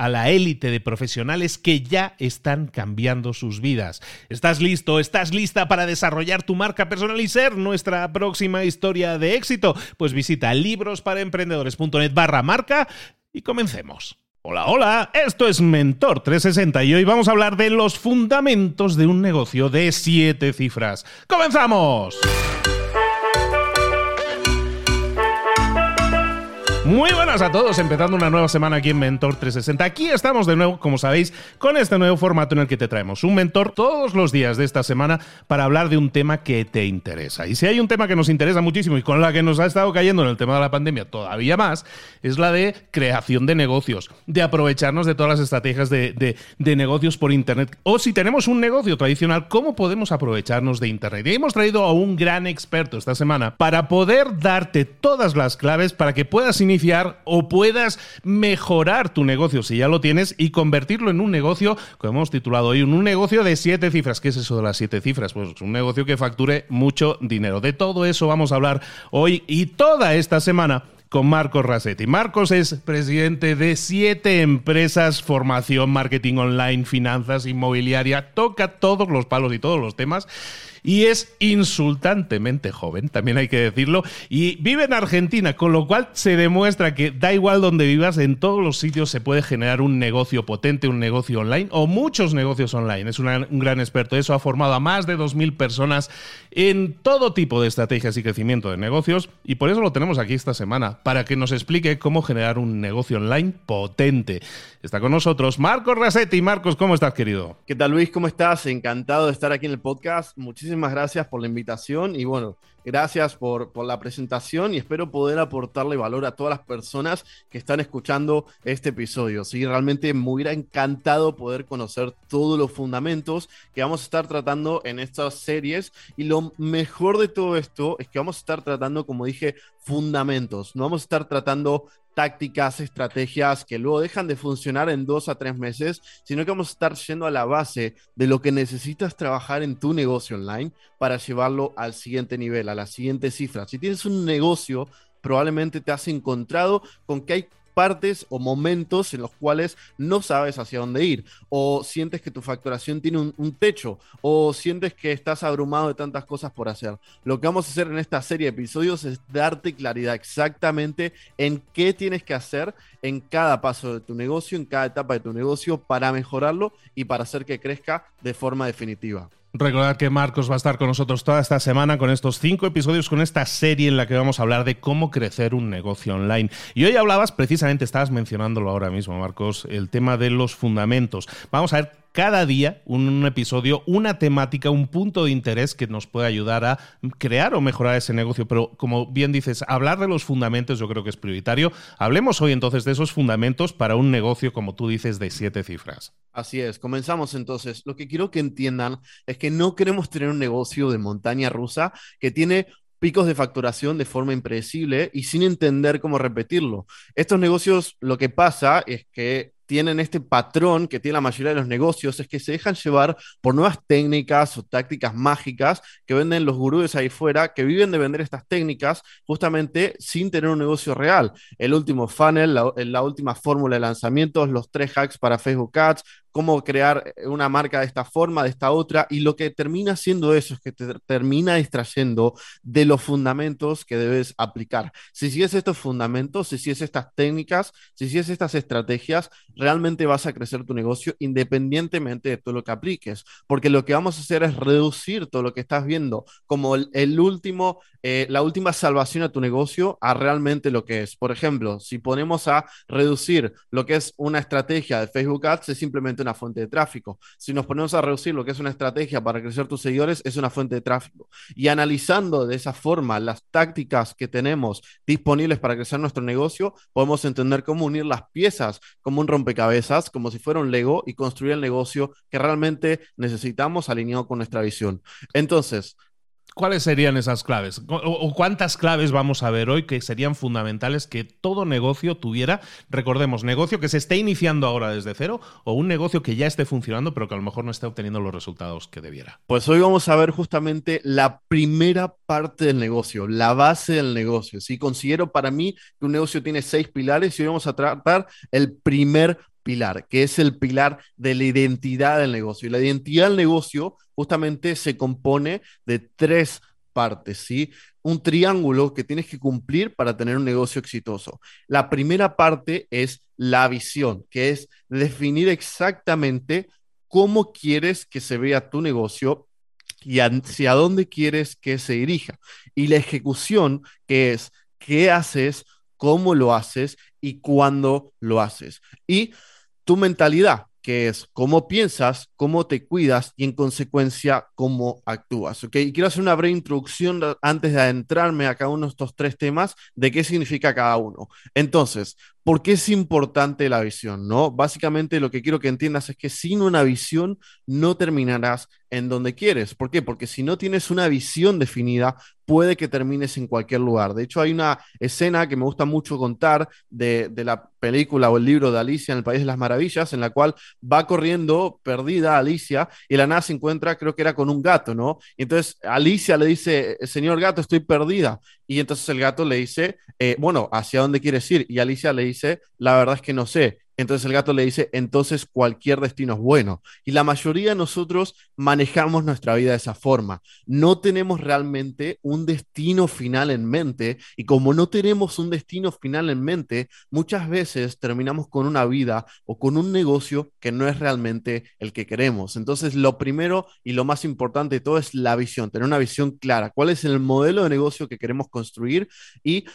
a la élite de profesionales que ya están cambiando sus vidas. ¿Estás listo? ¿Estás lista para desarrollar tu marca personal y ser nuestra próxima historia de éxito? Pues visita librosparaemprendedores.net barra marca y comencemos. Hola, hola, esto es Mentor 360 y hoy vamos a hablar de los fundamentos de un negocio de siete cifras. ¡Comenzamos! Muy buenas a todos, empezando una nueva semana aquí en Mentor 360. Aquí estamos de nuevo, como sabéis, con este nuevo formato en el que te traemos un mentor todos los días de esta semana para hablar de un tema que te interesa. Y si hay un tema que nos interesa muchísimo y con la que nos ha estado cayendo en el tema de la pandemia todavía más, es la de creación de negocios, de aprovecharnos de todas las estrategias de, de negocios por Internet. O si tenemos un negocio tradicional, ¿cómo podemos aprovecharnos de Internet? Y hemos traído a un gran experto esta semana para poder darte todas las claves para que puedas iniciar o puedas mejorar tu negocio si ya lo tienes y convertirlo en un negocio, como hemos titulado hoy, un negocio de siete cifras. ¿Qué es eso de las siete cifras? Pues un negocio que facture mucho dinero. De todo eso vamos a hablar hoy y toda esta semana con Marcos Rasetti. Marcos es presidente de siete empresas, formación, marketing online, finanzas, inmobiliaria, toca todos los palos y todos los temas y es insultantemente joven, también hay que decirlo, y vive en Argentina, con lo cual se demuestra que da igual donde vivas, en todos los sitios se puede generar un negocio potente, un negocio online o muchos negocios online. Es un gran experto. Eso ha formado a más de 2.000 personas en todo tipo de estrategias y crecimiento de negocios y por eso lo tenemos aquí esta semana, para que nos explique cómo generar un negocio online potente. Está con nosotros Marcos Rasetti. Marcos, ¿cómo estás, querido? ¿Qué tal, Luis? ¿Cómo estás? Encantado de estar aquí en el podcast. Muchísimas muchísimas gracias por la invitación y bueno, gracias por, la presentación y espero poder aportarle valor a todas las personas que están escuchando este episodio. Sí, realmente me hubiera encantado poder conocer todos los fundamentos que vamos a estar tratando en estas series y lo mejor de todo esto es que vamos a estar tratando, como dije, fundamentos. No vamos a estar tratando tácticas, estrategias que luego dejan de funcionar en dos a tres meses, sino que vamos a estar yendo a la base de lo que necesitas trabajar en tu negocio online para llevarlo al siguiente nivel, a la siguiente cifra. Si tienes un negocio, probablemente te has encontrado con que hay partes o momentos en los cuales no sabes hacia dónde ir, o sientes que tu facturación tiene un, techo, o sientes que estás abrumado de tantas cosas por hacer. Lo que vamos a hacer en esta serie de episodios es darte claridad exactamente en qué tienes que hacer en cada paso de tu negocio, en cada etapa de tu negocio para mejorarlo y para hacer que crezca de forma definitiva. Recordad que Marcos va a estar con nosotros toda esta semana con estos cinco episodios, con esta serie en la que vamos a hablar de cómo crecer un negocio online. Y hoy hablabas, precisamente estabas mencionándolo ahora mismo, Marcos, el tema de los fundamentos. Vamos a ver cada día un episodio, una temática, un punto de interés que nos puede ayudar a crear o mejorar ese negocio. Pero como bien dices, hablar de los fundamentos yo creo que es prioritario. Hablemos hoy entonces de esos fundamentos para un negocio, como tú dices, de siete cifras. Así es, comenzamos entonces. Lo que quiero que entiendan es que no queremos tener un negocio de montaña rusa que tiene picos de facturación de forma impredecible y sin entender cómo repetirlo. Estos negocios, lo que pasa es que tienen este patrón que tiene la mayoría de los negocios, es que se dejan llevar por nuevas técnicas o tácticas mágicas que venden los gurúes ahí fuera, que viven de vender estas técnicas justamente sin tener un negocio real. El último funnel, la, la última fórmula de lanzamientos, los tres hacks para Facebook Ads, cómo crear eh, una marca de esta forma, de esta otra, y lo que termina siendo eso es que te termina distrayendo de los fundamentos que debes aplicar. Si sigues estos fundamentos, si sigues estas técnicas, si sigues estas estrategias, realmente vas a crecer tu negocio independientemente de todo lo que apliques, porque lo que vamos a hacer es reducir todo lo que estás viendo como el, último, eh, la última salvación a tu negocio a realmente lo que es. Por ejemplo, si ponemos a reducir lo que es una estrategia de Facebook Ads, es simplemente una fuente de tráfico. Si nos ponemos a reducir lo que es una estrategia para crecer tus seguidores, es una fuente de tráfico. Y analizando de esa forma las tácticas que tenemos disponibles para crecer nuestro negocio, podemos entender cómo unir las piezas como un rompecabezas, como si fuera un Lego y construir el negocio que realmente necesitamos alineado con nuestra visión. Entonces, ¿Cuáles serían esas claves? ¿O cuántas claves vamos a ver hoy que serían fundamentales que todo negocio tuviera? Recordemos, negocio que se esté iniciando ahora desde cero o un negocio que ya esté funcionando pero que a lo mejor no esté obteniendo los resultados que debiera. Pues hoy vamos a ver justamente la primera parte del negocio, la base del negocio. Si considero para mí que un negocio tiene seis pilares y hoy vamos a tratar el primer pilar, que es el pilar de la identidad del negocio. Y la identidad del negocio justamente se compone de tres partes, ¿sí? Un triángulo que tienes que cumplir para tener un negocio exitoso. La primera parte es la visión, que es definir exactamente cómo quieres que se vea tu negocio y hacia dónde quieres que se dirija. Y la ejecución, que es qué haces, cómo lo haces y cuándo lo haces. Y tu mentalidad, que es cómo piensas, cómo te cuidas y en consecuencia cómo actúas. ¿ok? Y quiero hacer una breve introducción antes de adentrarme a cada uno de estos tres temas de qué significa cada uno. Entonces, ¿por qué es importante la visión? ¿no? Básicamente lo que quiero que entiendas es que sin una visión no terminarás en donde quieres. ¿Por qué? Porque si no tienes una visión definida, puede que termines en cualquier lugar. De hecho, hay una escena que me gusta mucho contar de, la película o el libro de Alicia en el País de las Maravillas, en la cual va corriendo perdida Alicia y la nada se encuentra, creo que era con un gato, ¿no? Entonces Alicia le dice, señor gato, estoy perdida. Y entonces el gato le dice, eh, bueno, ¿hacia dónde quieres ir? Y Alicia le dice, la verdad es que no sé. Entonces el gato le dice, entonces cualquier destino es bueno. Y la mayoría de nosotros manejamos nuestra vida de esa forma. No tenemos realmente un destino final en mente y como no tenemos un destino final en mente, muchas veces terminamos con una vida o con un negocio que no es realmente el que queremos. Entonces lo primero y lo más importante de todo es la visión, tener una visión clara. ¿Cuál es el modelo de negocio que queremos construir? Y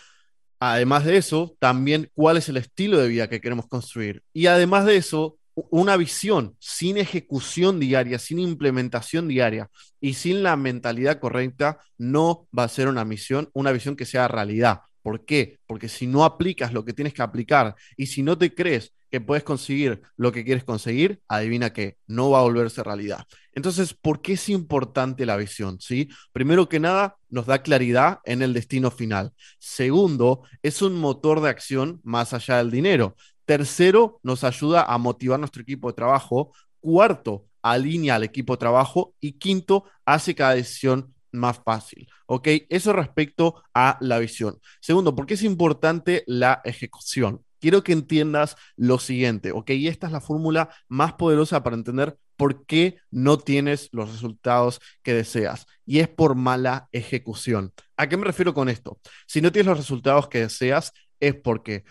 Además de eso, también cuál es el estilo de vida que queremos construir. Y además de eso, una visión sin ejecución diaria, sin implementación diaria y sin la mentalidad correcta, no va a ser una misión, una visión que sea realidad. ¿Por qué? Porque si no aplicas lo que tienes que aplicar y si no te crees que puedes conseguir lo que quieres conseguir, adivina que no va a volverse realidad. Entonces, ¿por qué es importante la visión? ¿Sí? Primero que nada, nos da claridad en el destino final. Segundo, es un motor de acción más allá del dinero. Tercero, nos ayuda a motivar nuestro equipo de trabajo. Cuarto, alinea al equipo de trabajo. Y quinto, hace cada decisión más fácil. ¿Ok? Eso respecto a la visión. Segundo, ¿por qué es importante la ejecución? quiero que entiendas lo siguiente, ¿ok? Y esta es la fórmula más poderosa para entender por qué no tienes los resultados que deseas. Y es por mala ejecución. ¿A qué me refiero con esto? Si no tienes los resultados que deseas, es porque,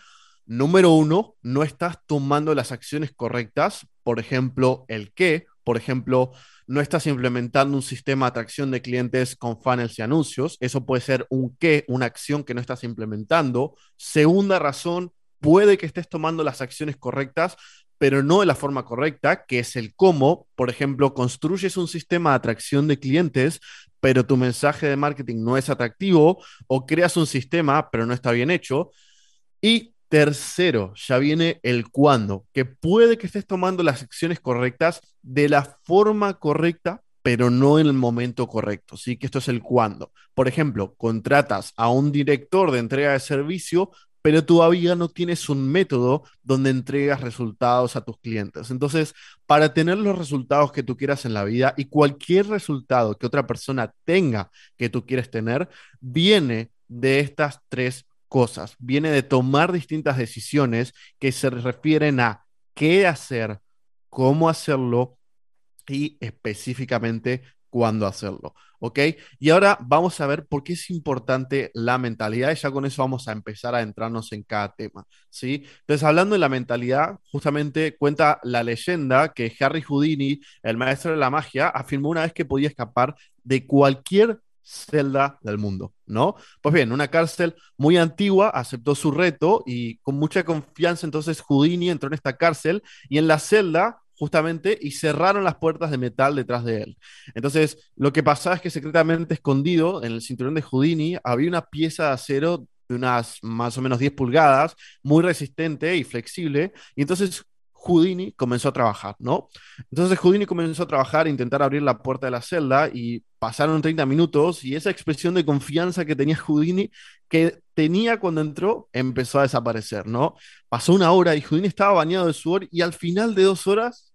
número uno, no estás tomando las acciones correctas, por ejemplo, el qué, por ejemplo, no estás implementando un sistema de atracción de clientes con funnels y anuncios. Eso puede ser un qué, una acción que no estás implementando. Segunda razón, puede que estés tomando las acciones correctas, pero no de la forma correcta, que es el cómo. Por ejemplo, construyes un sistema de atracción de clientes, pero tu mensaje de marketing no es atractivo, o creas un sistema, pero no está bien hecho. Y tercero, ya viene el cuándo, que puede que estés tomando las acciones correctas de la forma correcta, pero no en el momento correcto. Sí, que esto es el cuándo. Por ejemplo, contratas a un director de entrega de servicio, pero todavía no tienes un método donde entregas resultados a tus clientes. Entonces, para tener los resultados que tú quieras en la vida y cualquier resultado que otra persona tenga que tú quieres tener, viene de estas tres cosas. Viene de tomar distintas decisiones que se refieren a qué hacer, cómo hacerlo y específicamente cuándo hacerlo. ¿Ok? Y ahora vamos a ver por qué es importante la mentalidad y ya con eso vamos a empezar a entrarnos en cada tema. ¿Sí? Entonces, hablando de la mentalidad, justamente cuenta la leyenda que Harry Houdini, el maestro de la magia, afirmó una vez que podía escapar de cualquier celda del mundo, ¿no? Pues bien, una cárcel muy antigua aceptó su reto y con mucha confianza entonces Houdini entró en esta cárcel y en la celda justamente y cerraron las puertas de metal detrás de él. Entonces, lo que pasaba es que secretamente escondido en el cinturón de Houdini había una pieza de acero de unas más o menos 10 pulgadas, muy resistente y flexible, y entonces Houdini comenzó a trabajar, ¿no? Entonces Houdini comenzó a trabajar, intentar abrir la puerta de la celda y pasaron 30 minutos y esa expresión de confianza que tenía Houdini, que tenía cuando entró, empezó a desaparecer, ¿no? Pasó una hora y Houdini estaba bañado de sudor y al final de dos horas,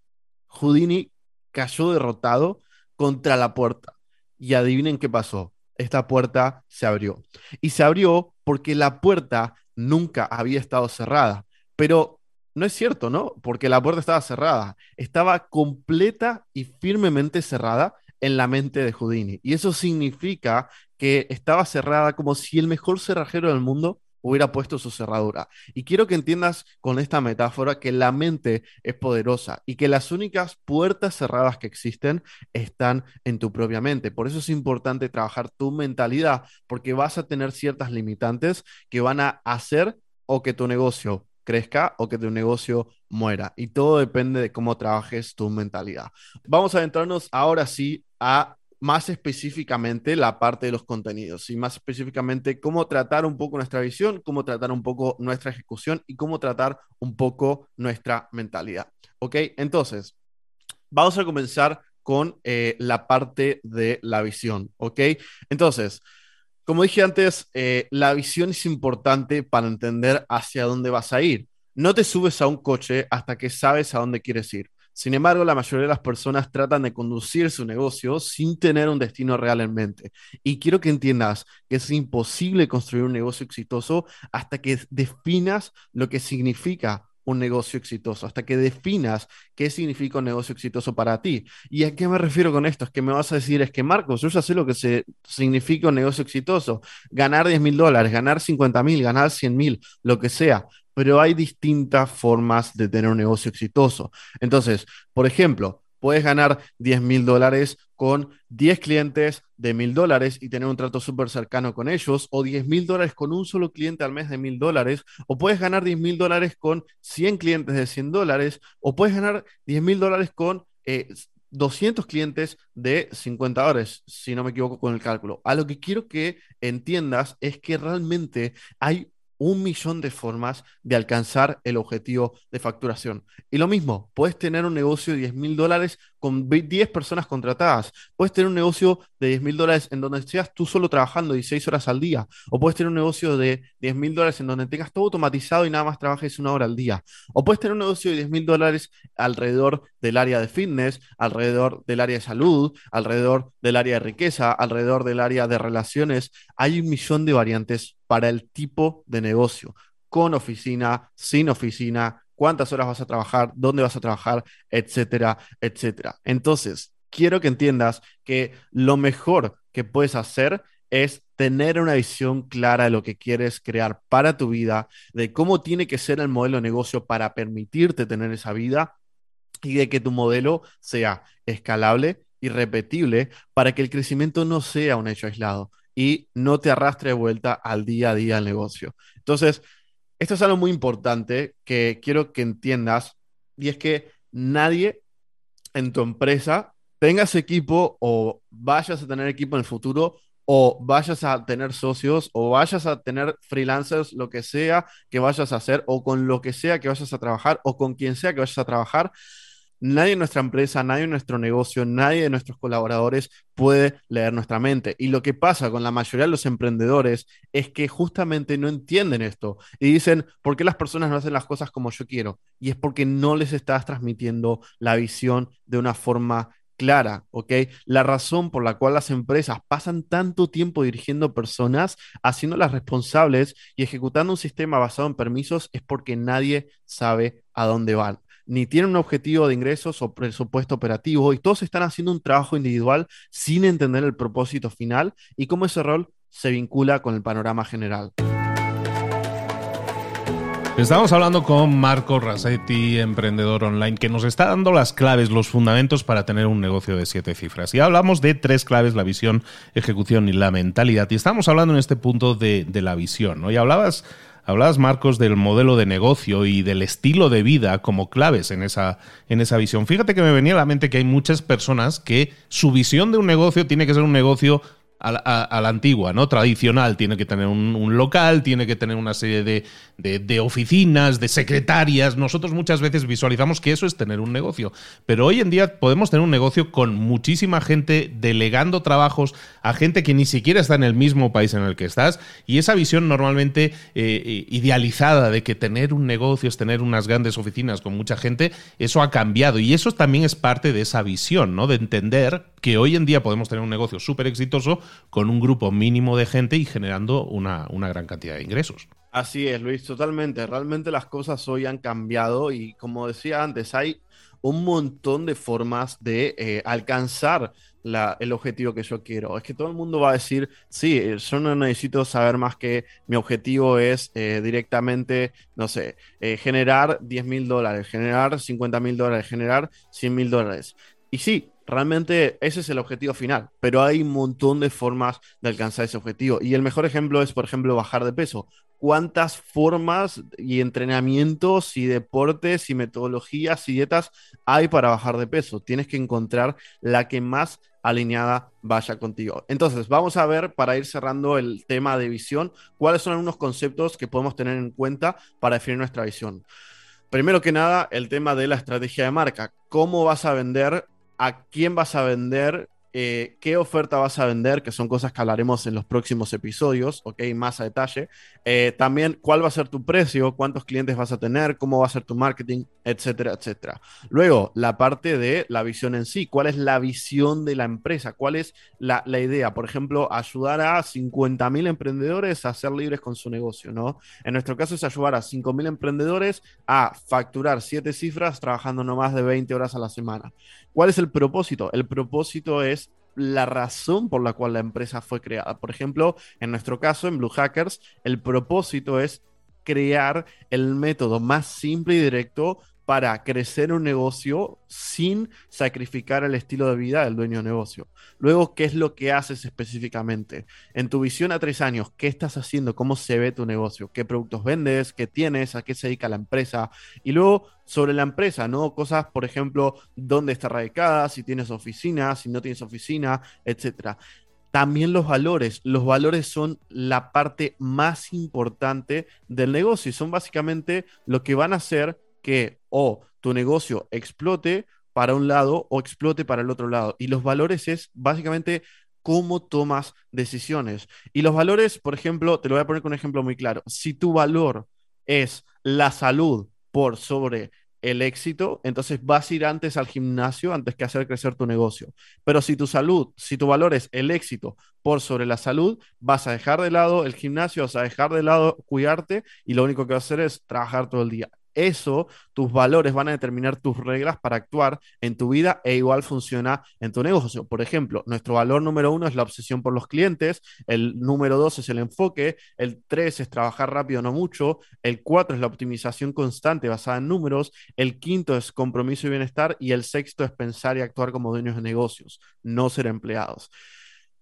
Houdini cayó derrotado contra la puerta. Y adivinen qué pasó. Esta puerta se abrió. Y se abrió porque la puerta nunca había estado cerrada. Pero no es cierto, ¿no? Porque la puerta estaba cerrada. Estaba completa y firmemente cerrada en la mente de Houdini. Y eso significa que estaba cerrada como si el mejor cerrajero del mundo hubiera puesto su cerradura. Y quiero que entiendas con esta metáfora que la mente es poderosa y que las únicas puertas cerradas que existen están en tu propia mente. Por eso es importante trabajar tu mentalidad, porque vas a tener ciertas limitantes que van a hacer o que tu negocio crezca o que tu negocio muera. Y todo depende de cómo trabajes tu mentalidad. Vamos a adentrarnos ahora sí a más específicamente la parte de los contenidos y más específicamente cómo tratar un poco nuestra visión, cómo tratar un poco nuestra ejecución y cómo tratar un poco nuestra mentalidad. ¿Ok? Entonces, vamos a comenzar con eh, la parte de la visión. ¿Ok? Entonces, como dije antes, eh, la visión es importante para entender hacia dónde vas a ir. No te subes a un coche hasta que sabes a dónde quieres ir. Sin embargo, la mayoría de las personas tratan de conducir su negocio sin tener un destino real en mente. Y quiero que entiendas que es imposible construir un negocio exitoso hasta que definas lo que significa un negocio exitoso, hasta que definas qué significa un negocio exitoso para ti. ¿Y a qué me refiero con esto? Es que me vas a decir, es que Marcos, yo ya sé lo que se, significa un negocio exitoso, ganar 10 mil dólares, ganar 50 mil, ganar 100 mil, lo que sea, pero hay distintas formas de tener un negocio exitoso. Entonces, por ejemplo, puedes ganar 10 mil dólares con 10 clientes de mil dólares y tener un trato súper cercano con ellos, o 10 mil dólares con un solo cliente al mes de mil dólares, o puedes ganar 10 mil dólares con 100 clientes de 100 dólares, o puedes ganar 10 mil dólares con 200 eh, clientes de 50 dólares, si no me equivoco con el cálculo. A lo que quiero que entiendas es que realmente hay un millón de formas de alcanzar el objetivo de facturación. Y lo mismo, puedes tener un negocio de 10 mil dólares con 10 personas contratadas. Puedes tener un negocio de 10 mil dólares en donde seas tú solo trabajando 16 horas al día. O puedes tener un negocio de 10 mil dólares en donde tengas todo automatizado y nada más trabajes una hora al día. O puedes tener un negocio de 10 mil dólares alrededor del área de fitness, alrededor del área de salud, alrededor del área de riqueza, alrededor del área de relaciones. Hay un millón de variantes para el tipo de negocio, con oficina, sin oficina, cuántas horas vas a trabajar, dónde vas a trabajar, etcétera, etcétera. Entonces, quiero que entiendas que lo mejor que puedes hacer es tener una visión clara de lo que quieres crear para tu vida, de cómo tiene que ser el modelo de negocio para permitirte tener esa vida y de que tu modelo sea escalable y repetible para que el crecimiento no sea un hecho aislado y no te arrastre de vuelta al día a día del negocio. Entonces, esto es algo muy importante que quiero que entiendas y es que nadie en tu empresa tengas equipo o vayas a tener equipo en el futuro o vayas a tener socios o vayas a tener freelancers, lo que sea que vayas a hacer o con lo que sea que vayas a trabajar o con quien sea que vayas a trabajar, nadie en nuestra empresa, nadie en nuestro negocio, nadie de nuestros colaboradores puede leer nuestra mente. Y lo que pasa con la mayoría de los emprendedores es que justamente no entienden esto y dicen, ¿por qué las personas no hacen las cosas como yo quiero? Y es porque no les estás transmitiendo la visión de una forma clara, ¿ok? La razón por la cual las empresas pasan tanto tiempo dirigiendo personas, haciéndolas responsables y ejecutando un sistema basado en permisos es porque nadie sabe a dónde van ni tienen un objetivo de ingresos o presupuesto operativo y todos están haciendo un trabajo individual sin entender el propósito final y cómo ese rol se vincula con el panorama general. Estamos hablando con Marco Rasetti, emprendedor online, que nos está dando las claves, los fundamentos para tener un negocio de siete cifras. Y hablamos de tres claves, la visión, ejecución y la mentalidad. Y estamos hablando en este punto de, de la visión, ¿no? Y hablabas Hablabas, Marcos, del modelo de negocio y del estilo de vida como claves en esa, en esa visión. Fíjate que me venía a la mente que hay muchas personas que su visión de un negocio tiene que ser un negocio a la, antigua, ¿no? Tradicional. Tiene que tener un, local, tiene que tener una serie de, de, oficinas, de secretarias. Nosotros muchas veces visualizamos que eso es tener un negocio. Pero hoy en día podemos tener un negocio con muchísima gente delegando trabajos a gente que ni siquiera está en el mismo país en el que estás. Y esa visión normalmente eh, idealizada de que tener un negocio es tener unas grandes oficinas con mucha gente, eso ha cambiado. Y eso también es parte de esa visión, ¿no? De entender que hoy en día podemos tener un negocio súper exitoso con un grupo mínimo de gente y generando una, gran cantidad de ingresos. Así es, Luis, totalmente. Realmente las cosas hoy han cambiado y como decía antes, hay un montón de formas de eh, alcanzar el objetivo que yo quiero. Es que todo el mundo va a decir, sí, yo no necesito saber más que mi objetivo es eh, directamente, no sé, eh, generar 10 mil dólares, generar 50 mil dólares, generar 100 mil dólares. Y sí, realmente ese es el objetivo final, pero hay un montón de formas de alcanzar ese objetivo. Y el mejor ejemplo es, por ejemplo, bajar de peso. ¿Cuántas formas y entrenamientos y deportes y metodologías y dietas hay para bajar de peso? Tienes que encontrar la que más alineada vaya contigo. Entonces, vamos a ver, para ir cerrando el tema de visión, cuáles son algunos conceptos que podemos tener en cuenta para definir nuestra visión. Primero que nada, el tema de la estrategia de marca. ¿Cómo vas a vender a quién vas a vender eh, qué oferta vas a vender, que son cosas que hablaremos en los próximos episodios, ok, más a detalle. Eh, también cuál va a ser tu precio, cuántos clientes vas a tener, cómo va a ser tu marketing, etcétera, etcétera. Luego, la parte de la visión en sí, cuál es la visión de la empresa, cuál es la, idea. Por ejemplo, ayudar a 50.000 emprendedores a ser libres con su negocio, ¿no? En nuestro caso es ayudar a 5.000 emprendedores a facturar siete cifras trabajando no más de 20 horas a la semana. ¿Cuál es el propósito? El propósito es la razón por la cual la empresa fue creada. Por ejemplo, en nuestro caso, en Blue Hackers, el propósito es crear el método más simple y directo para crecer un negocio sin sacrificar el estilo de vida del dueño de negocio. Luego, ¿qué es lo que haces específicamente? En tu visión a tres años, ¿qué estás haciendo? ¿Cómo se ve tu negocio? ¿Qué productos vendes? ¿Qué tienes? ¿A qué se dedica la empresa? Y luego, sobre la empresa, ¿no? Cosas, por ejemplo, dónde está radicada, si tienes oficina, si no tienes oficina, etcétera también los valores. Los valores son la parte más importante del negocio y son básicamente lo que van a hacer que o tu negocio explote para un lado o explote para el otro lado. Y los valores es básicamente cómo tomas decisiones. Y los valores, por ejemplo, te lo voy a poner con un ejemplo muy claro. Si tu valor es la salud por sobre el éxito, entonces vas a ir antes al gimnasio antes que hacer crecer tu negocio. Pero si tu salud, si tu valor es el éxito por sobre la salud, vas a dejar de lado el gimnasio, vas a dejar de lado cuidarte y lo único que vas a hacer es trabajar todo el día eso, tus valores van a determinar tus reglas para actuar en tu vida e igual funciona en tu negocio. Por ejemplo, nuestro valor número uno es la obsesión por los clientes, el número dos es el enfoque, el tres es trabajar rápido, no mucho, el cuatro es la optimización constante basada en números, el quinto es compromiso y bienestar y el sexto es pensar y actuar como dueños de negocios, no ser empleados.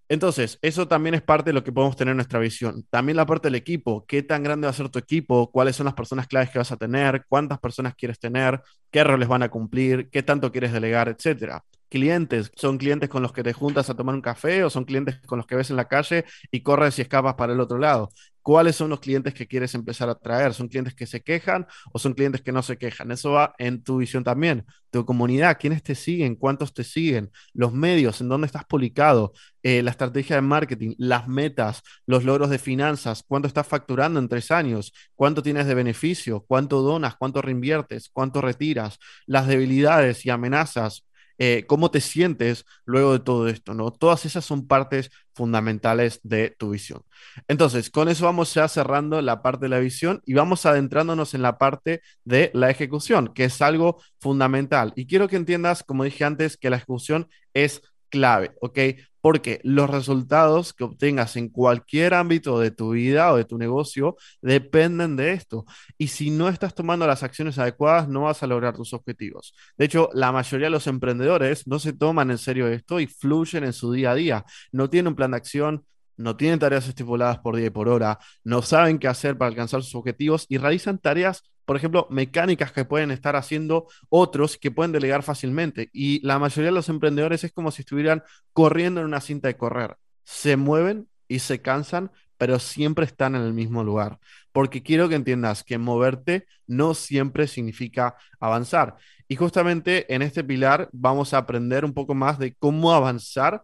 Entonces, eso también es parte de lo que podemos tener en nuestra visión. También la parte del equipo, qué tan grande va a ser tu equipo, cuáles son las personas claves que vas a tener, cuántas personas quieres tener, qué roles van a cumplir, qué tanto quieres delegar, etcétera clientes? ¿Son clientes con los que te juntas a tomar un café o son clientes con los que ves en la calle y corres y escapas para el otro lado? ¿Cuáles son los clientes que quieres empezar a traer? ¿Son clientes que se quejan o son clientes que no se quejan? Eso va en tu visión también. Tu comunidad, ¿quiénes te siguen? ¿Cuántos te siguen? Los medios, ¿en dónde estás publicado? Eh, la estrategia de marketing, las metas, los logros de finanzas, cuánto estás facturando en tres años, cuánto tienes de beneficio, cuánto donas, cuánto reinviertes, cuánto retiras, las debilidades y amenazas, eh, cómo te sientes luego de todo esto, ¿no? Todas esas son partes fundamentales de tu visión. Entonces, con eso vamos ya cerrando la parte de la visión y vamos adentrándonos en la parte de la ejecución, que es algo fundamental. Y quiero que entiendas, como dije antes, que la ejecución es clave, ¿ok? Porque los resultados que obtengas en cualquier ámbito de tu vida o de tu negocio dependen de esto. Y si no estás tomando las acciones adecuadas, no vas a lograr tus objetivos. De hecho, la mayoría de los emprendedores no se toman en serio esto y fluyen en su día a día. No tienen un plan de acción, no tienen tareas estipuladas por día y por hora, no saben qué hacer para alcanzar sus objetivos y realizan tareas, por ejemplo, mecánicas que pueden estar haciendo otros que pueden delegar fácilmente. Y la mayoría de los emprendedores es como si estuvieran corriendo en una cinta de correr. Se mueven y se cansan, pero siempre están en el mismo lugar. Porque quiero que entiendas que moverte no siempre significa avanzar. Y justamente en este pilar vamos a aprender un poco más de cómo avanzar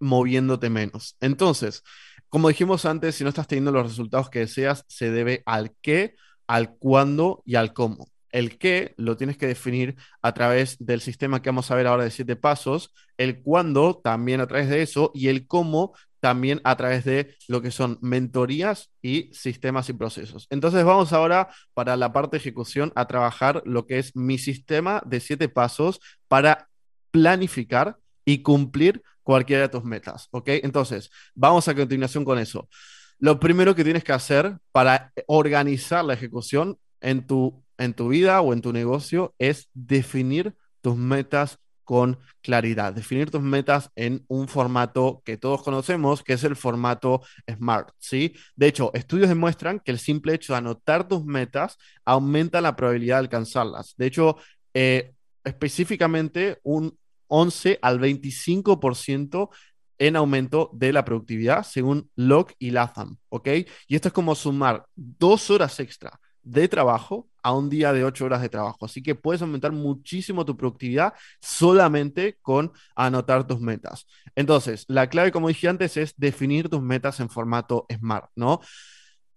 moviéndote menos. Entonces, como dijimos antes, si no estás teniendo los resultados que deseas, se debe al qué, al cuándo y al cómo. El qué lo tienes que definir a través del sistema que vamos a ver ahora de siete pasos, el cuándo también a través de eso y el cómo también a través de lo que son mentorías y sistemas y procesos. Entonces vamos ahora para la parte de ejecución a trabajar lo que es mi sistema de siete pasos para planificar y cumplir cualquiera de tus metas, ¿ok? Entonces, vamos a continuación con eso. Lo primero que tienes que hacer para organizar la ejecución en tu, en tu vida o en tu negocio es definir tus metas con claridad, definir tus metas en un formato que todos conocemos, que es el formato SMART, ¿sí? De hecho, estudios demuestran que el simple hecho de anotar tus metas aumenta la probabilidad de alcanzarlas. De hecho, eh, específicamente un 11 al 25% en aumento de la productividad, según Locke y Latham, ¿ok? Y esto es como sumar dos horas extra de trabajo a un día de ocho horas de trabajo. Así que puedes aumentar muchísimo tu productividad solamente con anotar tus metas. Entonces, la clave, como dije antes, es definir tus metas en formato SMART, ¿no?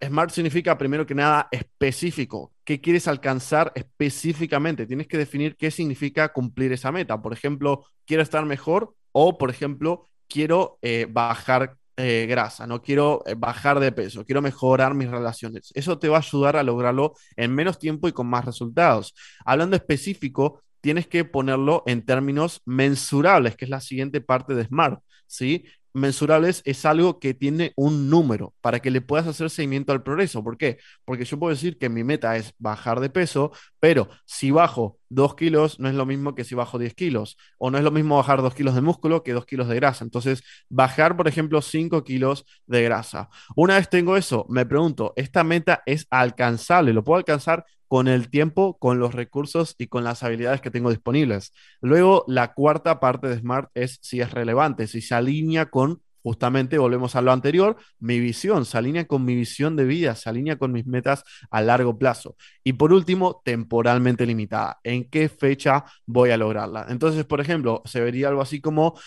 SMART significa, primero que nada, específico. ¿Qué quieres alcanzar específicamente? Tienes que definir qué significa cumplir esa meta. Por ejemplo, quiero estar mejor o, por ejemplo, quiero eh, bajar eh, grasa, no quiero eh, bajar de peso, quiero mejorar mis relaciones. Eso te va a ayudar a lograrlo en menos tiempo y con más resultados. Hablando específico, tienes que ponerlo en términos mensurables, que es la siguiente parte de SMART. ¿sí? Mensurables es algo que tiene un número para que le puedas hacer seguimiento al progreso. ¿Por qué? Porque yo puedo decir que mi meta es bajar de peso, pero si bajo 2 kilos no es lo mismo que si bajo 10 kilos, o no es lo mismo bajar 2 kilos de músculo que 2 kilos de grasa. Entonces, bajar, por ejemplo, 5 kilos de grasa. Una vez tengo eso, me pregunto, ¿esta meta es alcanzable? ¿Lo puedo alcanzar con el tiempo, con los recursos y con las habilidades que tengo disponibles. Luego, la cuarta parte de Smart es si es relevante, si se alinea con, justamente, volvemos a lo anterior, mi visión, se alinea con mi visión de vida, se alinea con mis metas a largo plazo. Y por último, temporalmente limitada. ¿En qué fecha voy a lograrla? Entonces, por ejemplo, se vería algo así como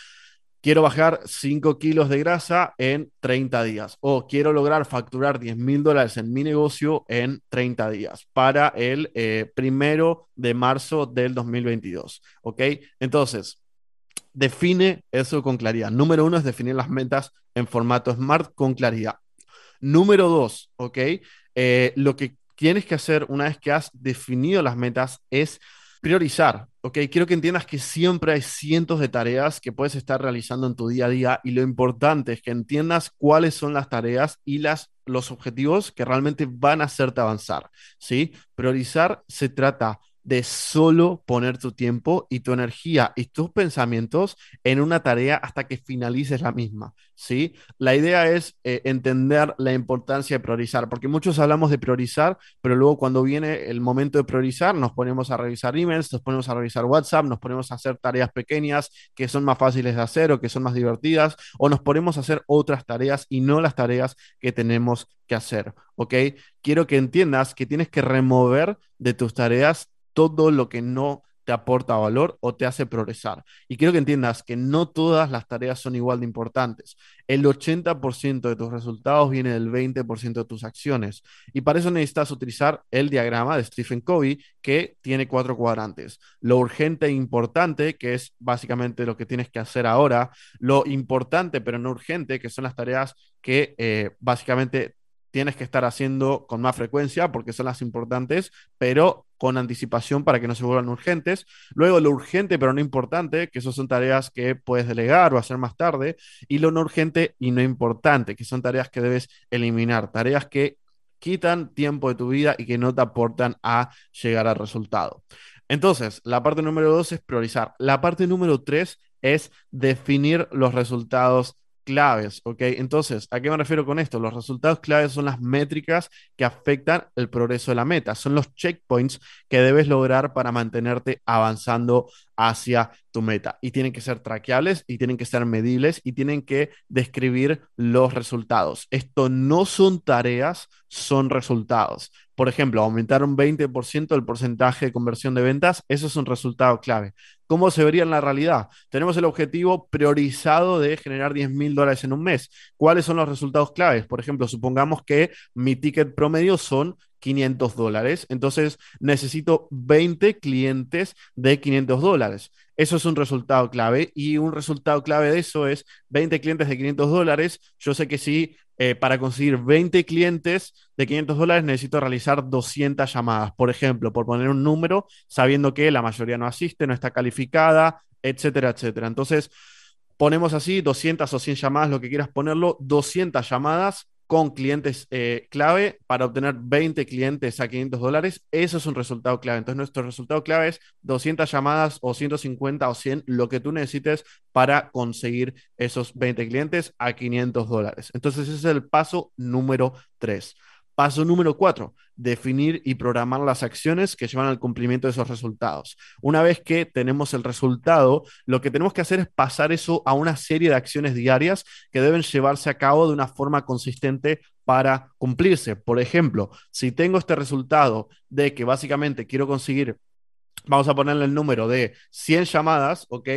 quiero bajar 5 kilos de grasa en 30 días o quiero lograr facturar 10 mil dólares en mi negocio en 30 días para el eh, primero de marzo del 2022. ¿Ok? Entonces, define eso con claridad. Número uno es definir las metas en formato SMART con claridad. Número dos, ¿ok? Eh, lo que tienes que hacer una vez que has definido las metas es priorizar, ¿ok? Quiero que entiendas que siempre hay cientos de tareas que puedes estar realizando en tu día a día y lo importante es que entiendas cuáles son las tareas y las, los objetivos que realmente van a hacerte avanzar, ¿sí? Priorizar se trata de solo poner tu tiempo y tu energía y tus pensamientos en una tarea hasta que finalices la misma, ¿sí? La idea es eh, entender la importancia de priorizar, porque muchos hablamos de priorizar, pero luego cuando viene el momento de priorizar nos ponemos a revisar emails, nos ponemos a revisar WhatsApp, nos ponemos a hacer tareas pequeñas que son más fáciles de hacer o que son más divertidas, o nos ponemos a hacer otras tareas y no las tareas que tenemos que hacer, ¿ok? Quiero que entiendas que tienes que remover de tus tareas todo lo que no te aporta valor o te hace progresar. Y quiero que entiendas que no todas las tareas son igual de importantes. El 80% de tus resultados viene del 20% de tus acciones. Y para eso necesitas utilizar el diagrama de Stephen Covey, que tiene cuatro cuadrantes. Lo urgente e importante, que es básicamente lo que tienes que hacer ahora. Lo importante pero no urgente, que son las tareas que eh, básicamente tienes que estar haciendo con más frecuencia porque son las importantes, pero con anticipación para que no se vuelvan urgentes. Luego lo urgente pero no importante, que eso son tareas que puedes delegar o hacer más tarde. Y lo no urgente y no importante, que son tareas que debes eliminar, tareas que quitan tiempo de tu vida y que no te aportan a llegar al resultado. Entonces, la parte número dos es priorizar. La parte número tres es definir los resultados claves, ¿ok? Entonces, ¿a qué me refiero con esto? Los resultados claves son las métricas que afectan el progreso de la meta, son los checkpoints que debes lograr para mantenerte avanzando hacia tu meta. Y tienen que ser traqueables y tienen que ser medibles y tienen que describir los resultados. Esto no son tareas, son resultados. Por ejemplo, aumentar un 20% el porcentaje de conversión de ventas, eso es un resultado clave. ¿Cómo se vería en la realidad? Tenemos el objetivo priorizado de generar 10 mil dólares en un mes. ¿Cuáles son los resultados claves? Por ejemplo, supongamos que mi ticket promedio son 500 dólares. Entonces necesito 20 clientes de 500 dólares. Eso es un resultado clave y un resultado clave de eso es 20 clientes de 500 dólares. Yo sé que si eh, para conseguir 20 clientes de 500 dólares necesito realizar 200 llamadas, por ejemplo, por poner un número, sabiendo que la mayoría no asiste, no está calificada, etcétera, etcétera. Entonces, ponemos así 200 o 100 llamadas, lo que quieras ponerlo, 200 llamadas con clientes eh, clave para obtener 20 clientes a 500 dólares. Eso es un resultado clave. Entonces, nuestro resultado clave es 200 llamadas o 150 o 100, lo que tú necesites para conseguir esos 20 clientes a 500 dólares. Entonces, ese es el paso número 3. Paso número cuatro, definir y programar las acciones que llevan al cumplimiento de esos resultados. Una vez que tenemos el resultado, lo que tenemos que hacer es pasar eso a una serie de acciones diarias que deben llevarse a cabo de una forma consistente para cumplirse. Por ejemplo, si tengo este resultado de que básicamente quiero conseguir, vamos a ponerle el número de 100 llamadas, ¿ok?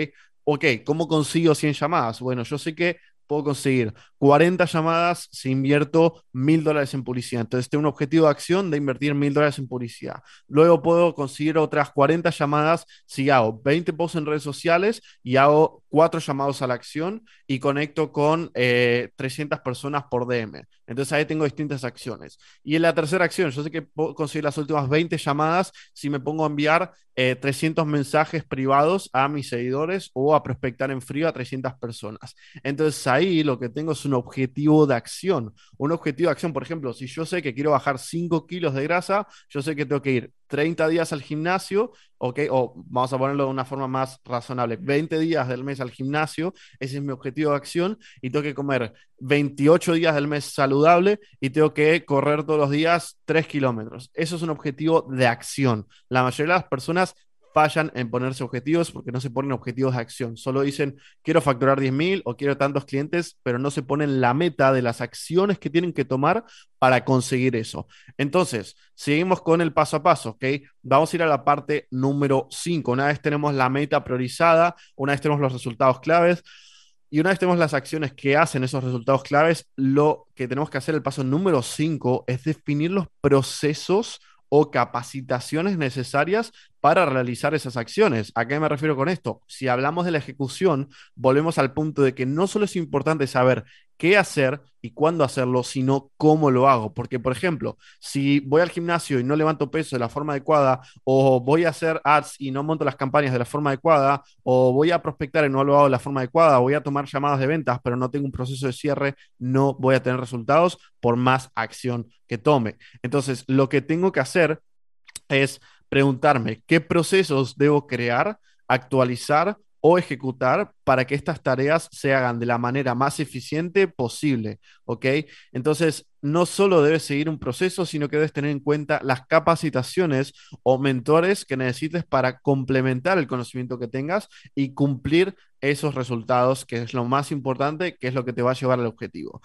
Ok, ¿cómo consigo 100 llamadas? Bueno, yo sé que puedo conseguir 40 llamadas si invierto mil dólares en publicidad. Entonces tengo un objetivo de acción de invertir mil dólares en publicidad. Luego puedo conseguir otras 40 llamadas si hago 20 posts en redes sociales y hago cuatro llamados a la acción y conecto con 300 eh, personas por DM. Entonces ahí tengo distintas acciones. Y en la tercera acción, yo sé que puedo conseguir las últimas 20 llamadas si me pongo a enviar 300 eh, mensajes privados a mis seguidores o a prospectar en frío a 300 personas. Entonces ahí lo que tengo es un objetivo de acción. Un objetivo de acción, por ejemplo, si yo sé que quiero bajar 5 kilos de grasa, yo sé que tengo que ir 30 días al gimnasio, ¿ok? O vamos a ponerlo de una forma más razonable, 20 días del mes al gimnasio, ese es mi objetivo de acción, y tengo que comer 28 días del mes saludable y tengo que correr todos los días 3 kilómetros. Eso es un objetivo de acción. La mayoría de las personas fallan en ponerse objetivos porque no se ponen objetivos de acción. Solo dicen, quiero facturar 10.000 o quiero tantos clientes, pero no se ponen la meta de las acciones que tienen que tomar para conseguir eso. Entonces, seguimos con el paso a paso, ¿ok? Vamos a ir a la parte número 5. Una vez tenemos la meta priorizada, una vez tenemos los resultados claves. Y una vez tenemos las acciones que hacen esos resultados claves, lo que tenemos que hacer, el paso número 5, es definir los procesos o capacitaciones necesarias para realizar esas acciones. ¿A qué me refiero con esto? Si hablamos de la ejecución, volvemos al punto de que no solo es importante saber qué hacer y cuándo hacerlo, sino cómo lo hago. Porque, por ejemplo, si voy al gimnasio y no levanto peso de la forma adecuada, o voy a hacer ads y no monto las campañas de la forma adecuada, o voy a prospectar y no lo hago de la forma adecuada, voy a tomar llamadas de ventas, pero no tengo un proceso de cierre, no voy a tener resultados por más acción que tome. Entonces, lo que tengo que hacer es preguntarme qué procesos debo crear, actualizar o ejecutar para que estas tareas se hagan de la manera más eficiente posible, ¿ok? Entonces, no solo debes seguir un proceso, sino que debes tener en cuenta las capacitaciones o mentores que necesites para complementar el conocimiento que tengas y cumplir esos resultados, que es lo más importante, que es lo que te va a llevar al objetivo.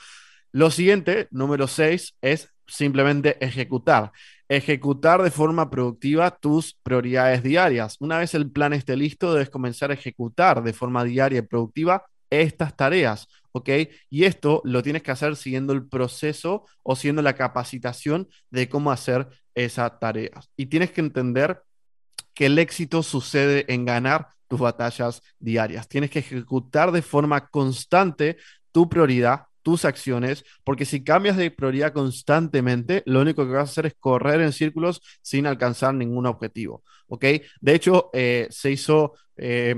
Lo siguiente, número 6, es simplemente ejecutar ejecutar de forma productiva tus prioridades diarias. Una vez el plan esté listo, debes comenzar a ejecutar de forma diaria y productiva estas tareas. Y esto lo tienes que hacer siguiendo el proceso o siguiendo la capacitación de cómo hacer esas tareas. Y tienes que entender que el éxito sucede en ganar tus batallas diarias. Tienes que ejecutar de forma constante tu prioridad tus acciones, porque si cambias de prioridad constantemente, lo único que vas a hacer es correr en círculos sin alcanzar ningún objetivo, ¿ok? De hecho, eh, se hizo... Eh,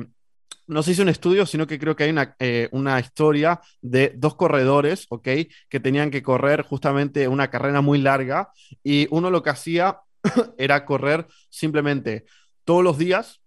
no se hizo un estudio, sino que creo que hay una, eh, una, historia de dos corredores, ¿ok? Que tenían que correr justamente una carrera muy larga y uno lo que hacía era correr simplemente todos los días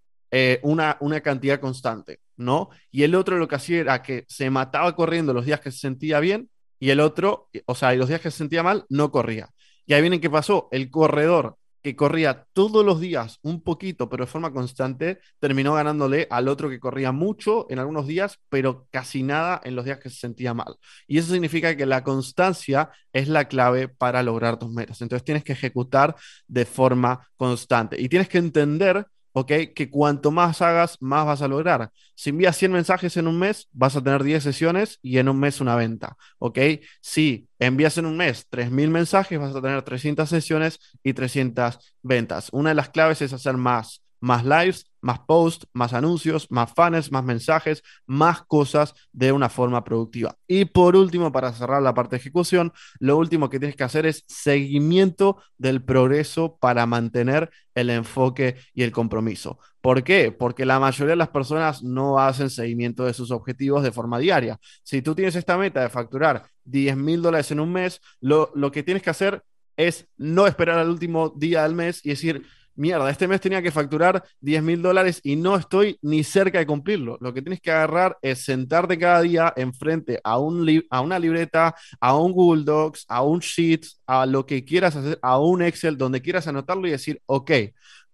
una, una cantidad constante. ¿no? Y el otro lo que hacía era que se mataba corriendo los días que se sentía bien y el otro, o sea, los días que se sentía mal, no corría. Y ahí viene qué pasó. El corredor que corría todos los días un poquito, pero de forma constante, terminó ganándole al otro que corría mucho en algunos días, pero casi nada en los días que se sentía mal. Y eso significa que la constancia es la clave para lograr tus metas. Entonces tienes que ejecutar de forma constante y tienes que entender ¿ok? Que cuanto más hagas, más vas a lograr. Si envías 100 mensajes en un mes, vas a tener 10 sesiones y en un mes una venta, ¿ok? Si envías en un mes 3.000 mensajes, vas a tener 300 sesiones y 300 ventas. Una de las claves es hacer más, más lives, más posts, más anuncios, más fans, más mensajes, más cosas de una forma productiva. Y por último, para cerrar la parte de ejecución, lo último que tienes que hacer es seguimiento del progreso para mantener el enfoque y el compromiso. ¿Por qué? Porque la mayoría de las personas no hacen seguimiento de sus objetivos de forma diaria. Si tú tienes esta meta de facturar 10 mil dólares en un mes, lo, lo que tienes que hacer es no esperar al último día del mes y decir, mierda, este mes tenía que facturar 10 mil dólares y no estoy ni cerca de cumplirlo. Lo que tienes que agarrar es sentarte cada día enfrente a, un a una libreta, a un Google Docs, a un Sheet, a lo que quieras hacer, a un Excel, donde quieras anotarlo y decir, ok,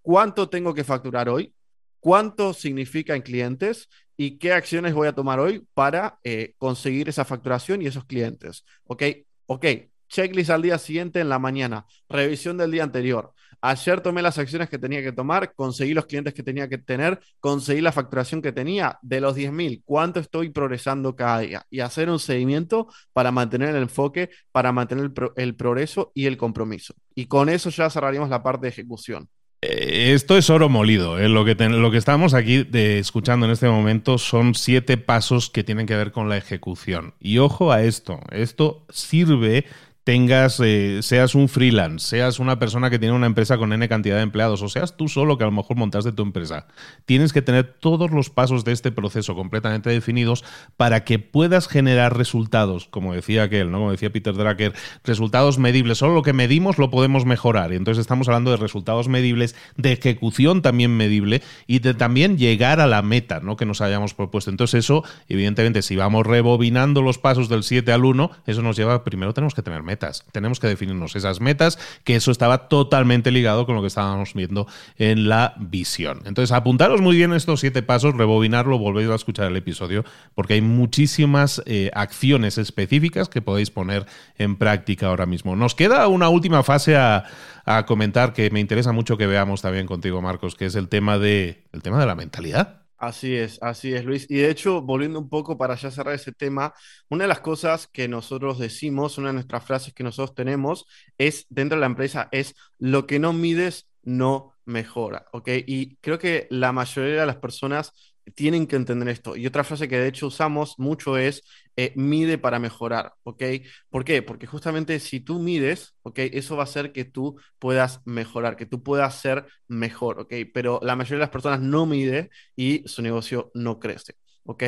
¿cuánto tengo que facturar hoy? ¿Cuánto significa en clientes? ¿Y qué acciones voy a tomar hoy para eh, conseguir esa facturación y esos clientes? Ok, ok, checklist al día siguiente en la mañana, revisión del día anterior Ayer tomé las acciones que tenía que tomar, conseguí los clientes que tenía que tener, conseguí la facturación que tenía de los 10.000, cuánto estoy progresando cada día y hacer un seguimiento para mantener el enfoque, para mantener el, progreso y el compromiso. Y con eso ya cerraríamos la parte de ejecución. Eh, esto es oro molido. ¿eh? Lo, que lo que estamos aquí escuchando en este momento son siete pasos que tienen que ver con la ejecución. Y ojo a esto, esto sirve tengas, eh, seas un freelance, seas una persona que tiene una empresa con N cantidad de empleados, o seas tú solo que a lo mejor montaste tu empresa, tienes que tener todos los pasos de este proceso completamente definidos para que puedas generar resultados, como decía aquel, ¿no? Como decía Peter Drucker, resultados medibles. Solo lo que medimos lo podemos mejorar. Y entonces estamos hablando de resultados medibles, de ejecución también medible y de también llegar a la meta, ¿no? Que nos hayamos propuesto. Entonces, eso, evidentemente, si vamos rebobinando los pasos del 7 al 1, eso nos lleva, primero tenemos que tener metas. Tenemos que definirnos esas metas, que eso estaba totalmente ligado con lo que estábamos viendo en la visión. Entonces, apuntaros muy bien estos siete pasos, rebobinarlo, volvéis a escuchar el episodio, porque hay muchísimas eh, acciones específicas que podéis poner en práctica ahora mismo. Nos queda una última fase a, a comentar que me interesa mucho que veamos también contigo, Marcos, que es el tema de, el tema de la mentalidad. Así es, así es, Luis. Y de hecho, volviendo un poco para ya cerrar ese tema, una de las cosas que nosotros decimos, una de nuestras frases que nosotros tenemos es dentro de la empresa es lo que no mides no mejora, ¿ok? Y creo que la mayoría de las personas tienen que entender esto. Y otra frase que de hecho usamos mucho es eh, mide para mejorar, ¿ok? ¿Por qué? Porque justamente si tú mides, ¿ok? Eso va a hacer que tú puedas mejorar, que tú puedas ser mejor, ¿ok? Pero la mayoría de las personas no mide y su negocio no crece, ¿ok?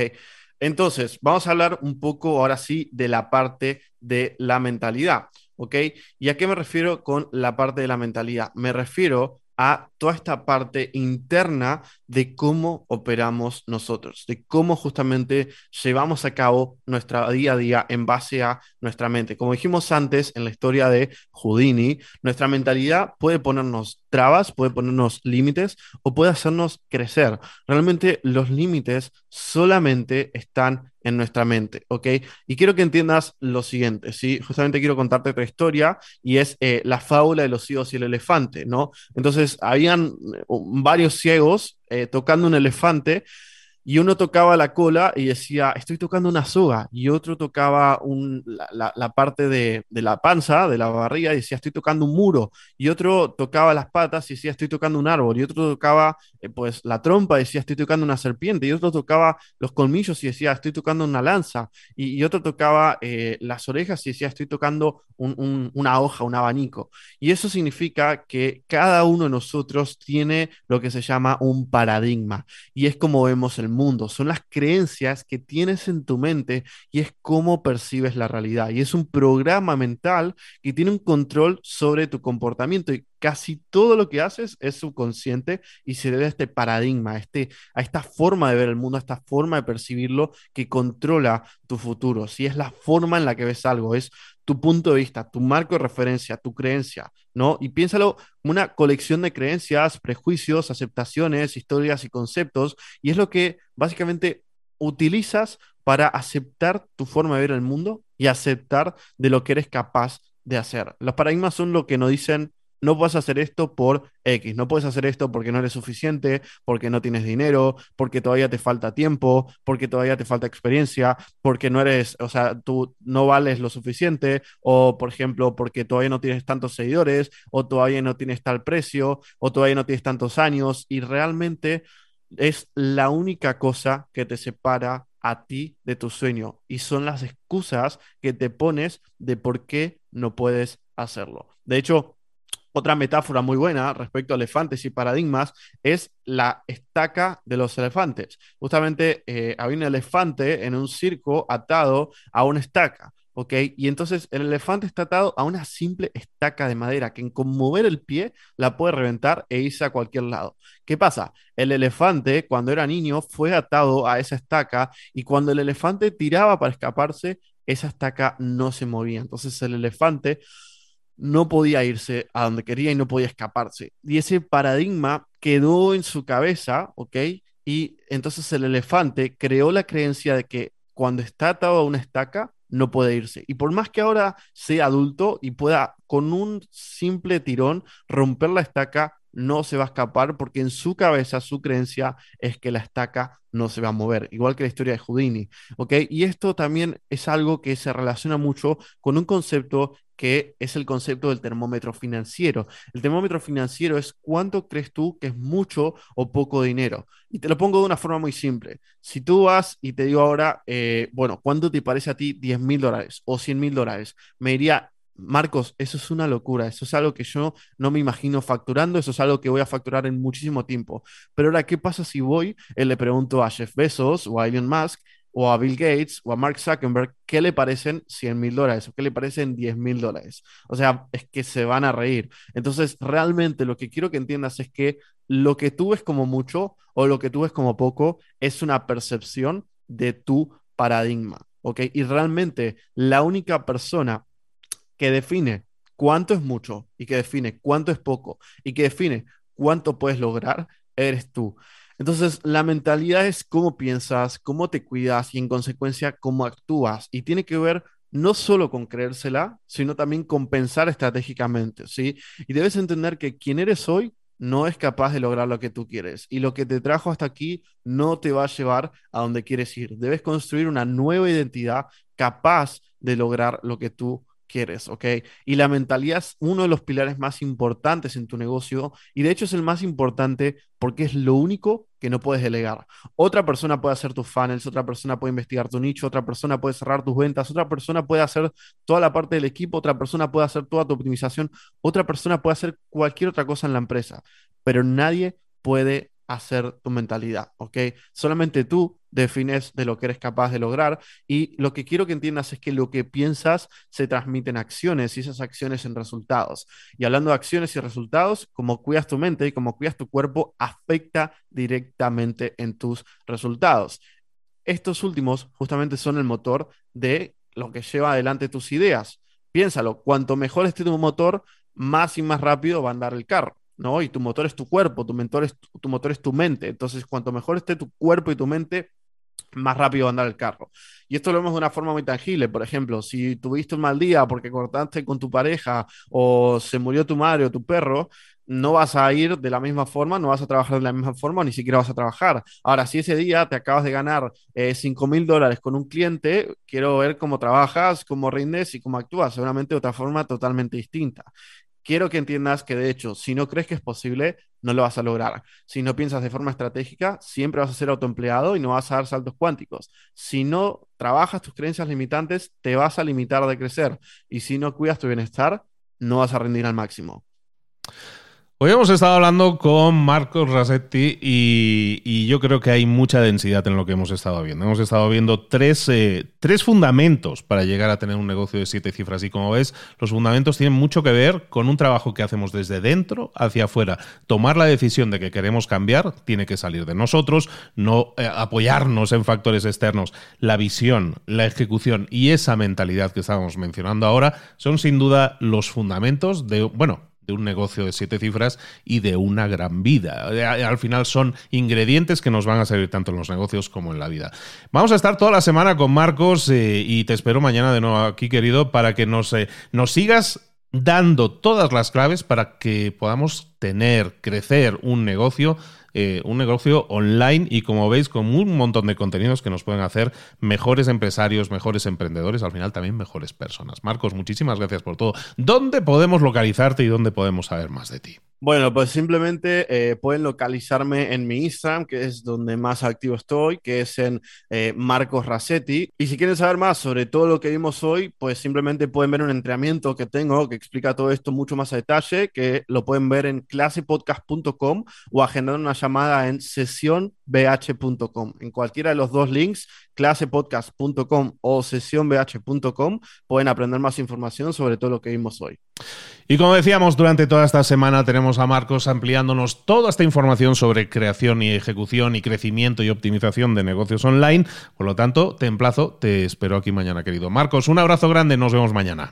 Entonces, vamos a hablar un poco ahora sí de la parte de la mentalidad, ¿ok? ¿Y a qué me refiero con la parte de la mentalidad? Me refiero a toda esta parte interna de cómo operamos nosotros, de cómo justamente llevamos a cabo nuestra día a día en base a nuestra mente. Como dijimos antes en la historia de Houdini, nuestra mentalidad puede ponernos trabas, puede ponernos límites o puede hacernos crecer. Realmente los límites solamente están en nuestra mente, ¿ok? Y quiero que entiendas lo siguiente, ¿sí? Justamente quiero contarte otra historia y es eh, la fábula de los ciegos y el elefante, ¿no? Entonces, habían eh, varios ciegos eh, tocando un elefante y uno tocaba la cola y decía, estoy tocando una soga, y otro tocaba la, parte de, la panza, de la barriga, y decía, estoy tocando un muro, y otro tocaba las patas y decía, estoy tocando un árbol, y otro tocaba pues la trompa decía, estoy tocando una serpiente, y otro tocaba los colmillos y decía, estoy tocando una lanza, y, otro tocaba eh, las orejas y decía, estoy tocando una hoja, un abanico. Y eso significa que cada uno de nosotros tiene lo que se llama un paradigma, y es como vemos el mundo, son las creencias que tienes en tu mente y es cómo percibes la realidad. Y es un programa mental que tiene un control sobre tu comportamiento casi todo lo que haces es subconsciente y se debe a este paradigma, a, este, a esta forma de ver el mundo, a esta forma de percibirlo que controla tu futuro. Si es la forma en la que ves algo, es tu punto de vista, tu marco de referencia, tu creencia, ¿no? Y piénsalo como una colección de creencias, prejuicios, aceptaciones, historias y conceptos, y es lo que básicamente utilizas para aceptar tu forma de ver el mundo y aceptar de lo que eres capaz de hacer. Los paradigmas son lo que nos dicen no puedes hacer esto por X, no puedes hacer esto porque no eres suficiente, porque no tienes dinero, porque todavía te falta tiempo, porque todavía te falta experiencia, porque no eres, o sea, tú no vales lo suficiente, o por ejemplo, porque todavía no tienes tantos seguidores, o todavía no tienes tal precio, o todavía no tienes tantos años, y realmente es la única cosa que te separa a ti de tu sueño y son las excusas que te pones de por qué no puedes hacerlo. De hecho, otra metáfora muy buena respecto a elefantes y paradigmas es la estaca de los elefantes. Justamente eh, había un elefante en un circo atado a una estaca. ¿ok? Y entonces el elefante está atado a una simple estaca de madera que con mover el pie la puede reventar e irse a cualquier lado. ¿Qué pasa? El elefante cuando era niño fue atado a esa estaca y cuando el elefante tiraba para escaparse, esa estaca no se movía. Entonces el elefante no podía irse a donde quería y no podía escaparse. Y ese paradigma quedó en su cabeza, ¿ok? Y entonces el elefante creó la creencia de que cuando está atado a una estaca, no puede irse. Y por más que ahora sea adulto y pueda con un simple tirón romper la estaca, no se va a escapar porque en su cabeza su creencia es que la estaca no se va a mover, igual que la historia de Houdini, ¿ok? Y esto también es algo que se relaciona mucho con un concepto que es el concepto del termómetro financiero. El termómetro financiero es cuánto crees tú que es mucho o poco dinero. Y te lo pongo de una forma muy simple. Si tú vas y te digo ahora, eh, bueno, ¿cuánto te parece a ti 10 mil dólares o 100 mil dólares? Me diría, Marcos, eso es una locura, eso es algo que yo no me imagino facturando, eso es algo que voy a facturar en muchísimo tiempo. Pero ahora, ¿qué pasa si voy y le pregunto a Jeff Bezos o a Elon Musk o a Bill Gates o a Mark Zuckerberg qué le parecen 100 mil dólares o qué le parecen 10 mil dólares? O sea, es que se van a reír. Entonces, realmente lo que quiero que entiendas es que lo que tú ves como mucho o lo que tú ves como poco es una percepción de tu paradigma. ¿Ok? Y realmente la única persona que define cuánto es mucho y que define cuánto es poco y que define cuánto puedes lograr, eres tú. Entonces, la mentalidad es cómo piensas, cómo te cuidas y en consecuencia cómo actúas. Y tiene que ver no solo con creérsela, sino también con pensar estratégicamente, ¿sí? Y debes entender que quien eres hoy no es capaz de lograr lo que tú quieres. Y lo que te trajo hasta aquí no te va a llevar a donde quieres ir. Debes construir una nueva identidad capaz de lograr lo que tú quieres, ¿ok? Y la mentalidad es uno de los pilares más importantes en tu negocio y de hecho es el más importante porque es lo único que no puedes delegar. Otra persona puede hacer tus funnels, otra persona puede investigar tu nicho, otra persona puede cerrar tus ventas, otra persona puede hacer toda la parte del equipo, otra persona puede hacer toda tu optimización, otra persona puede hacer cualquier otra cosa en la empresa, pero nadie puede hacer tu mentalidad, ¿ok? Solamente tú defines de lo que eres capaz de lograr y lo que quiero que entiendas es que lo que piensas se transmite en acciones y esas acciones en resultados. Y hablando de acciones y resultados, como cuidas tu mente y como cuidas tu cuerpo, afecta directamente en tus resultados. Estos últimos justamente son el motor de lo que lleva adelante tus ideas. Piénsalo, cuanto mejor esté tu motor, más y más rápido va a andar el carro. ¿No? Y tu motor es tu cuerpo, tu, motor es, tu motor es tu mente. Entonces, cuanto mejor esté tu cuerpo y tu mente, más rápido va a andar el carro. Y esto lo vemos de una forma muy tangible. Por ejemplo, si tuviste un mal día porque cortaste con tu pareja o se murió tu madre o tu perro, no vas a ir de la misma forma, no vas a trabajar de la misma forma, ni siquiera vas a trabajar. Ahora, si ese día te acabas de ganar eh, 5 mil dólares con un cliente, quiero ver cómo trabajas, cómo rindes y cómo actúas, seguramente de otra forma totalmente distinta quiero que entiendas que de hecho, si no crees que es posible, no lo vas a lograr. Si no piensas de forma estratégica, siempre vas a ser autoempleado y no vas a dar saltos cuánticos. Si no trabajas tus creencias limitantes, te vas a limitar de crecer. Y si no cuidas tu bienestar, no vas a rendir al máximo. Hoy hemos estado hablando con Marcos Rasetti y, yo creo que hay mucha densidad en lo que hemos estado viendo. Hemos estado viendo tres, eh, tres, fundamentos para llegar a tener un negocio de siete cifras y como ves, los fundamentos tienen mucho que ver con un trabajo que hacemos desde dentro hacia afuera. Tomar la decisión de que queremos cambiar tiene que salir de nosotros, no eh, apoyarnos en factores externos. La visión, la ejecución y esa mentalidad que estábamos mencionando ahora son sin duda los fundamentos de, bueno, de un negocio de siete cifras y de una gran vida. Eh, al final son ingredientes que nos van a servir tanto en los negocios como en la vida. Vamos a estar toda la semana con Marcos eh, y te espero mañana de nuevo aquí, querido, para que nos, eh, nos sigas dando todas las claves para que podamos tener, crecer un negocio eh, un negocio online y como veis con un montón de contenidos que nos pueden hacer mejores empresarios, mejores emprendedores, al final también mejores personas. Marcos, muchísimas gracias por todo. ¿Dónde podemos localizarte y dónde podemos saber más de ti? Bueno, pues simplemente eh, pueden localizarme en mi Instagram, que es donde más activo estoy, que es en eh, Marcos Racetti. Y si quieren saber más sobre todo lo que vimos hoy, pues simplemente pueden ver un entrenamiento que tengo que explica todo esto mucho más a detalle, que lo pueden ver en clasepodcast.com o agendar una llamada en sesionbh.com. En cualquiera de los dos links, clasepodcast.com o sesionbh.com, pueden aprender más información sobre todo lo que vimos hoy. Y como decíamos, durante toda esta semana tenemos a Marcos ampliándonos toda esta información sobre creación y ejecución y crecimiento y optimización de negocios online. Por lo tanto, te emplazo, te espero aquí mañana, querido Marcos. Un abrazo grande, nos vemos mañana.